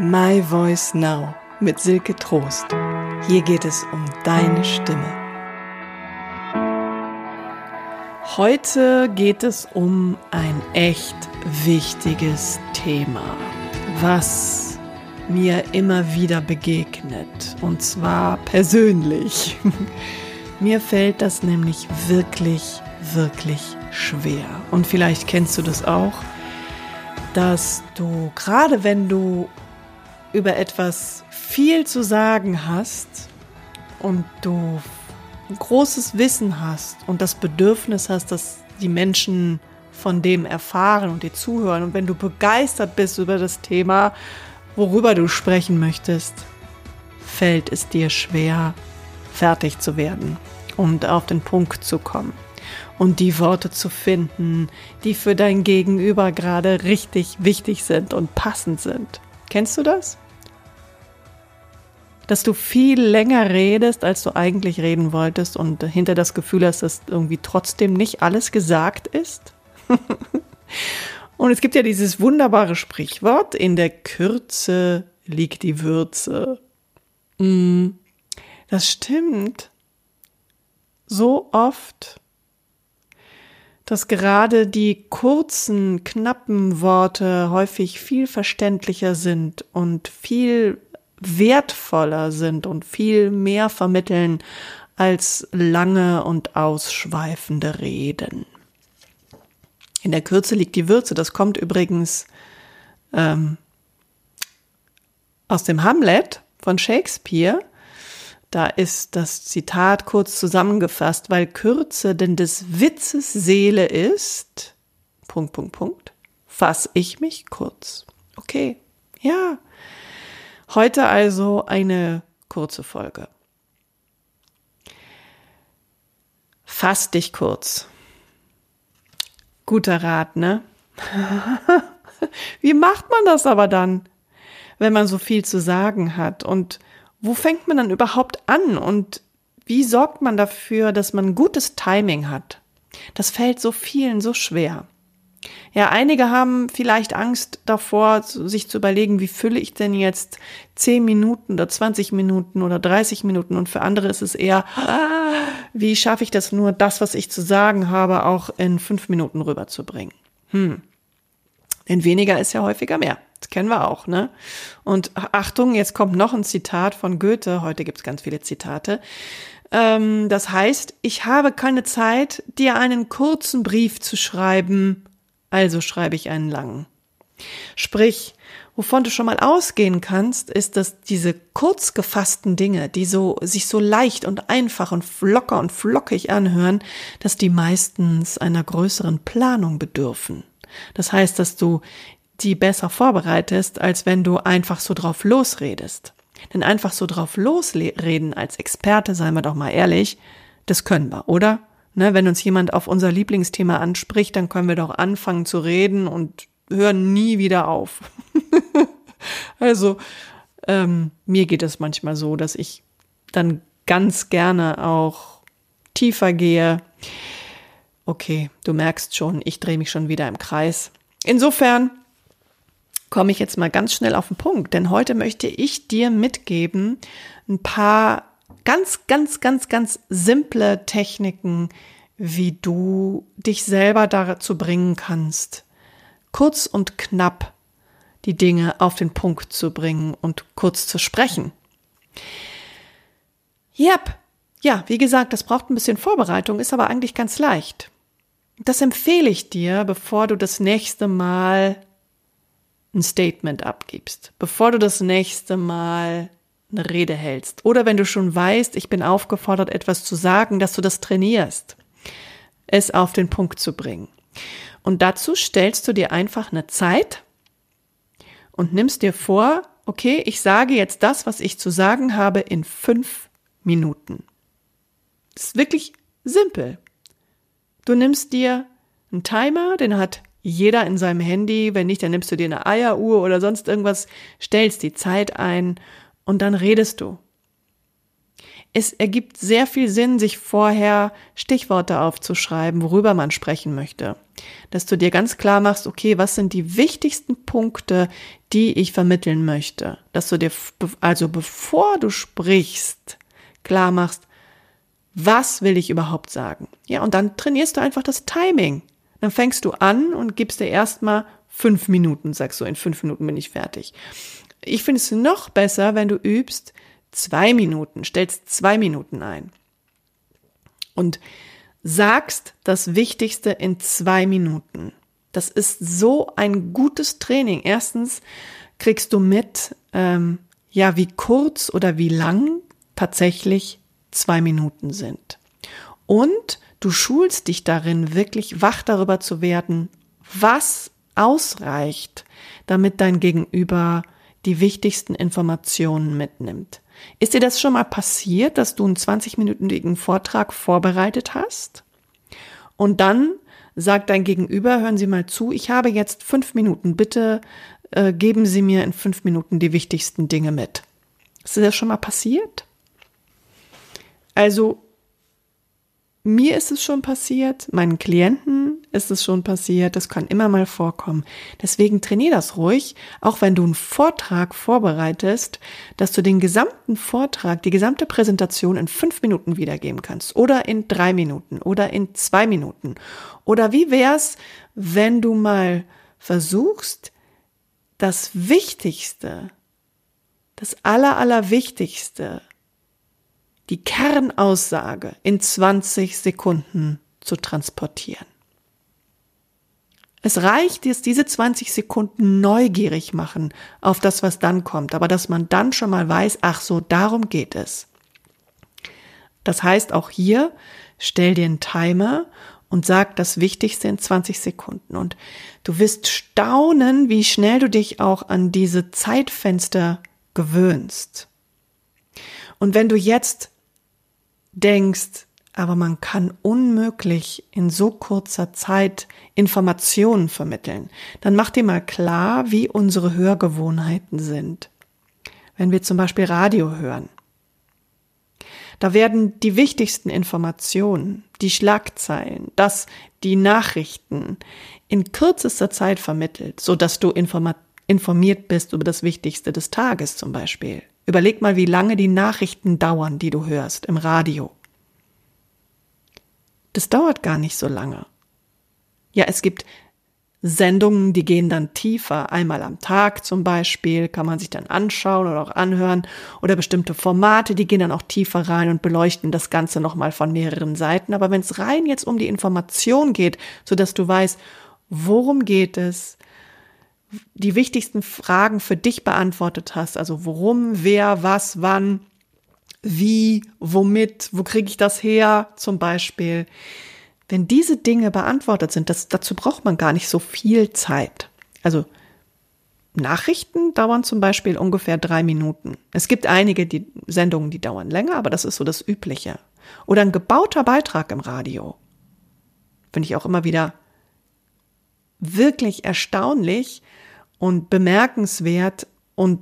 My Voice Now mit Silke Trost. Hier geht es um deine Stimme. Heute geht es um ein echt wichtiges Thema, was mir immer wieder begegnet, und zwar persönlich. mir fällt das nämlich wirklich, wirklich schwer. Und vielleicht kennst du das auch, dass du, gerade wenn du über etwas viel zu sagen hast und du großes Wissen hast und das Bedürfnis hast, dass die Menschen von dem erfahren und dir zuhören und wenn du begeistert bist über das Thema, worüber du sprechen möchtest, fällt es dir schwer, fertig zu werden und auf den Punkt zu kommen und die Worte zu finden, die für dein Gegenüber gerade richtig wichtig sind und passend sind. Kennst du das? Dass du viel länger redest, als du eigentlich reden wolltest und hinter das Gefühl hast, dass irgendwie trotzdem nicht alles gesagt ist? und es gibt ja dieses wunderbare Sprichwort, in der Kürze liegt die Würze. Mm, das stimmt. So oft dass gerade die kurzen, knappen Worte häufig viel verständlicher sind und viel wertvoller sind und viel mehr vermitteln als lange und ausschweifende Reden. In der Kürze liegt die Würze. Das kommt übrigens ähm, aus dem Hamlet von Shakespeare. Da ist das Zitat kurz zusammengefasst, weil Kürze denn des Witzes Seele ist. Punkt, Punkt, Punkt. Fass ich mich kurz. Okay, ja. Heute also eine kurze Folge. Fass dich kurz. Guter Rat, ne? Wie macht man das aber dann, wenn man so viel zu sagen hat und wo fängt man dann überhaupt an und wie sorgt man dafür, dass man gutes Timing hat? Das fällt so vielen so schwer. Ja, einige haben vielleicht Angst davor, sich zu überlegen, wie fülle ich denn jetzt 10 Minuten oder 20 Minuten oder 30 Minuten und für andere ist es eher, ah, wie schaffe ich das nur, das, was ich zu sagen habe, auch in fünf Minuten rüberzubringen. Hm. Denn weniger ist ja häufiger mehr. Das kennen wir auch, ne? Und Achtung, jetzt kommt noch ein Zitat von Goethe. Heute gibt's ganz viele Zitate. Ähm, das heißt, ich habe keine Zeit, dir einen kurzen Brief zu schreiben, also schreibe ich einen langen. Sprich, wovon du schon mal ausgehen kannst, ist, dass diese kurz gefassten Dinge, die so, sich so leicht und einfach und locker und flockig anhören, dass die meistens einer größeren Planung bedürfen. Das heißt, dass du die besser vorbereitest, als wenn du einfach so drauf losredest. Denn einfach so drauf losreden als Experte, seien wir doch mal ehrlich, das können wir, oder? Ne, wenn uns jemand auf unser Lieblingsthema anspricht, dann können wir doch anfangen zu reden und hören nie wieder auf. also ähm, mir geht es manchmal so, dass ich dann ganz gerne auch tiefer gehe. Okay, du merkst schon, ich drehe mich schon wieder im Kreis. Insofern komme ich jetzt mal ganz schnell auf den Punkt, denn heute möchte ich dir mitgeben ein paar ganz, ganz, ganz, ganz simple Techniken, wie du dich selber dazu bringen kannst, kurz und knapp die Dinge auf den Punkt zu bringen und kurz zu sprechen. Yep. Ja, wie gesagt, das braucht ein bisschen Vorbereitung, ist aber eigentlich ganz leicht. Das empfehle ich dir, bevor du das nächste Mal ein Statement abgibst, bevor du das nächste Mal eine Rede hältst. Oder wenn du schon weißt, ich bin aufgefordert, etwas zu sagen, dass du das trainierst, es auf den Punkt zu bringen. Und dazu stellst du dir einfach eine Zeit und nimmst dir vor, okay, ich sage jetzt das, was ich zu sagen habe, in fünf Minuten. Das ist wirklich simpel. Du nimmst dir einen Timer, den hat jeder in seinem Handy. Wenn nicht, dann nimmst du dir eine Eieruhr oder sonst irgendwas, stellst die Zeit ein und dann redest du. es ergibt sehr viel Sinn, sich vorher Stichworte aufzuschreiben, worüber man sprechen möchte. Dass du dir ganz klar machst, okay, was sind die wichtigsten Punkte, die ich vermitteln möchte. Dass du dir also bevor du sprichst, klar machst, was will ich überhaupt sagen? Ja, und dann trainierst du einfach das Timing. Dann fängst du an und gibst dir erstmal fünf Minuten, sagst du, in fünf Minuten bin ich fertig. Ich finde es noch besser, wenn du übst zwei Minuten, stellst zwei Minuten ein und sagst das Wichtigste in zwei Minuten. Das ist so ein gutes Training. Erstens kriegst du mit, ähm, ja, wie kurz oder wie lang tatsächlich zwei Minuten sind. Und du schulst dich darin, wirklich wach darüber zu werden, was ausreicht, damit dein Gegenüber die wichtigsten Informationen mitnimmt. Ist dir das schon mal passiert, dass du einen 20-minütigen Vortrag vorbereitet hast? Und dann sagt dein Gegenüber, hören Sie mal zu, ich habe jetzt fünf Minuten, bitte äh, geben Sie mir in fünf Minuten die wichtigsten Dinge mit. Ist dir das schon mal passiert? Also mir ist es schon passiert, meinen Klienten ist es schon passiert, das kann immer mal vorkommen. Deswegen trainier das ruhig, auch wenn du einen Vortrag vorbereitest, dass du den gesamten Vortrag, die gesamte Präsentation in fünf Minuten wiedergeben kannst oder in drei Minuten oder in zwei Minuten. Oder wie wär's, wenn du mal versuchst, das Wichtigste, das Aller, Allerwichtigste die Kernaussage in 20 Sekunden zu transportieren. Es reicht, dass diese 20 Sekunden neugierig machen auf das, was dann kommt, aber dass man dann schon mal weiß, ach so, darum geht es. Das heißt auch hier, stell dir einen Timer und sag das Wichtigste in 20 Sekunden. Und du wirst staunen, wie schnell du dich auch an diese Zeitfenster gewöhnst. Und wenn du jetzt denkst, aber man kann unmöglich in so kurzer Zeit Informationen vermitteln, dann mach dir mal klar, wie unsere Hörgewohnheiten sind. Wenn wir zum Beispiel Radio hören, da werden die wichtigsten Informationen, die Schlagzeilen, das, die Nachrichten in kürzester Zeit vermittelt, so dass du informiert bist über das Wichtigste des Tages zum Beispiel. Überleg mal, wie lange die Nachrichten dauern, die du hörst im Radio. Das dauert gar nicht so lange. Ja, es gibt Sendungen, die gehen dann tiefer. Einmal am Tag zum Beispiel kann man sich dann anschauen oder auch anhören. Oder bestimmte Formate, die gehen dann auch tiefer rein und beleuchten das Ganze nochmal von mehreren Seiten. Aber wenn es rein jetzt um die Information geht, so dass du weißt, worum geht es, die wichtigsten Fragen für dich beantwortet hast, also worum, wer, was, wann, wie, womit, wo kriege ich das her zum Beispiel. Wenn diese Dinge beantwortet sind, das, dazu braucht man gar nicht so viel Zeit. Also Nachrichten dauern zum Beispiel ungefähr drei Minuten. Es gibt einige die Sendungen, die dauern länger, aber das ist so das Übliche. Oder ein gebauter Beitrag im Radio. Finde ich auch immer wieder wirklich erstaunlich, und bemerkenswert und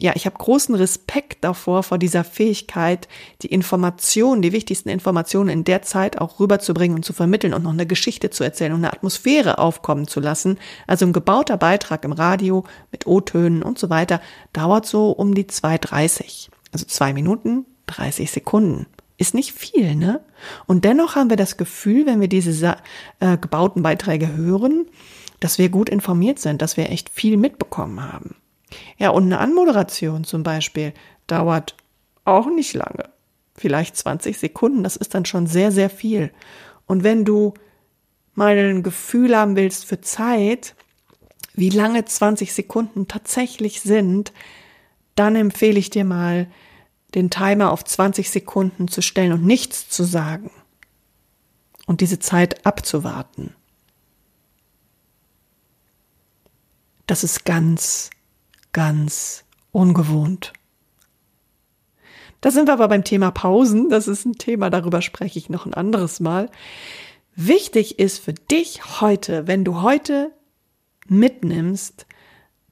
ja, ich habe großen Respekt davor, vor dieser Fähigkeit, die Informationen, die wichtigsten Informationen in der Zeit auch rüberzubringen und zu vermitteln und noch eine Geschichte zu erzählen und eine Atmosphäre aufkommen zu lassen. Also ein gebauter Beitrag im Radio mit O-Tönen und so weiter dauert so um die 2,30. Also zwei Minuten, 30 Sekunden. Ist nicht viel, ne? Und dennoch haben wir das Gefühl, wenn wir diese äh, gebauten Beiträge hören, dass wir gut informiert sind, dass wir echt viel mitbekommen haben. Ja, und eine Anmoderation zum Beispiel dauert auch nicht lange. Vielleicht 20 Sekunden, das ist dann schon sehr, sehr viel. Und wenn du mal ein Gefühl haben willst für Zeit, wie lange 20 Sekunden tatsächlich sind, dann empfehle ich dir mal, den Timer auf 20 Sekunden zu stellen und nichts zu sagen und diese Zeit abzuwarten. Das ist ganz, ganz ungewohnt. Da sind wir aber beim Thema Pausen. Das ist ein Thema, darüber spreche ich noch ein anderes Mal. Wichtig ist für dich heute, wenn du heute mitnimmst,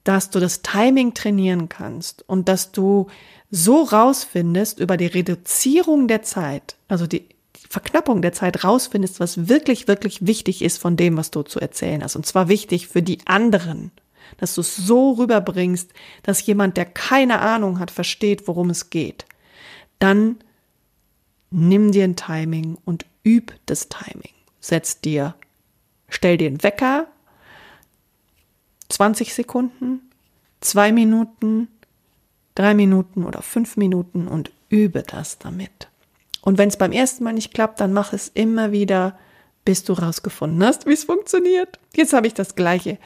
dass du das Timing trainieren kannst und dass du so rausfindest über die Reduzierung der Zeit, also die Verknappung der Zeit rausfindest, was wirklich, wirklich wichtig ist von dem, was du zu erzählen hast. Und zwar wichtig für die anderen. Dass du es so rüberbringst, dass jemand, der keine Ahnung hat, versteht, worum es geht. Dann nimm dir ein Timing und üb das Timing. Setz dir, stell dir einen Wecker, 20 Sekunden, zwei Minuten, drei Minuten oder fünf Minuten und übe das damit. Und wenn es beim ersten Mal nicht klappt, dann mach es immer wieder, bis du rausgefunden hast, wie es funktioniert. Jetzt habe ich das gleiche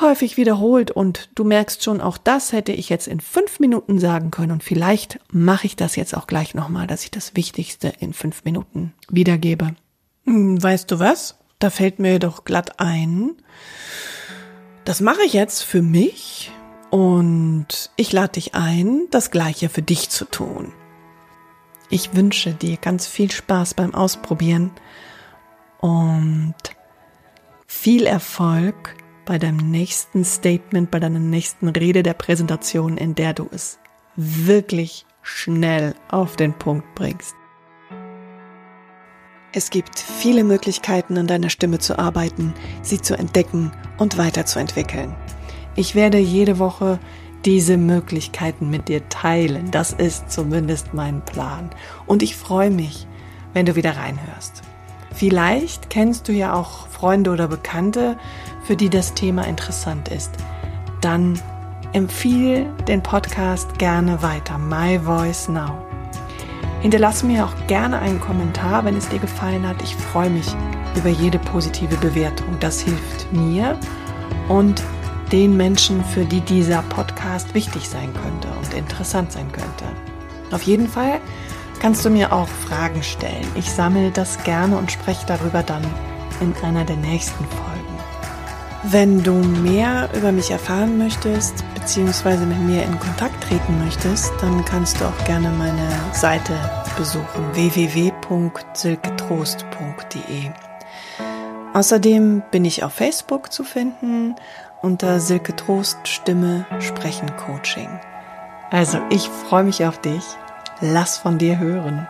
häufig wiederholt und du merkst schon, auch das hätte ich jetzt in fünf Minuten sagen können und vielleicht mache ich das jetzt auch gleich nochmal, dass ich das Wichtigste in fünf Minuten wiedergebe. Hm, weißt du was? Da fällt mir doch glatt ein. Das mache ich jetzt für mich und ich lade dich ein, das gleiche für dich zu tun. Ich wünsche dir ganz viel Spaß beim Ausprobieren und viel Erfolg bei deinem nächsten Statement, bei deiner nächsten Rede der Präsentation, in der du es wirklich schnell auf den Punkt bringst. Es gibt viele Möglichkeiten, an deiner Stimme zu arbeiten, sie zu entdecken und weiterzuentwickeln. Ich werde jede Woche diese Möglichkeiten mit dir teilen. Das ist zumindest mein Plan. Und ich freue mich, wenn du wieder reinhörst. Vielleicht kennst du ja auch Freunde oder Bekannte, für die das Thema interessant ist. Dann empfiehl den Podcast gerne weiter. My Voice Now. Hinterlass mir auch gerne einen Kommentar, wenn es dir gefallen hat. Ich freue mich über jede positive Bewertung. Das hilft mir und den Menschen, für die dieser Podcast wichtig sein könnte und interessant sein könnte. Auf jeden Fall kannst du mir auch Fragen stellen. Ich sammle das gerne und spreche darüber dann in einer der nächsten Folgen. Wenn du mehr über mich erfahren möchtest, beziehungsweise mit mir in Kontakt treten möchtest, dann kannst du auch gerne meine Seite besuchen www.silketrost.de. Außerdem bin ich auf Facebook zu finden unter Silke Trost Stimme Sprechen Coaching. Also ich freue mich auf dich. Lass von dir hören.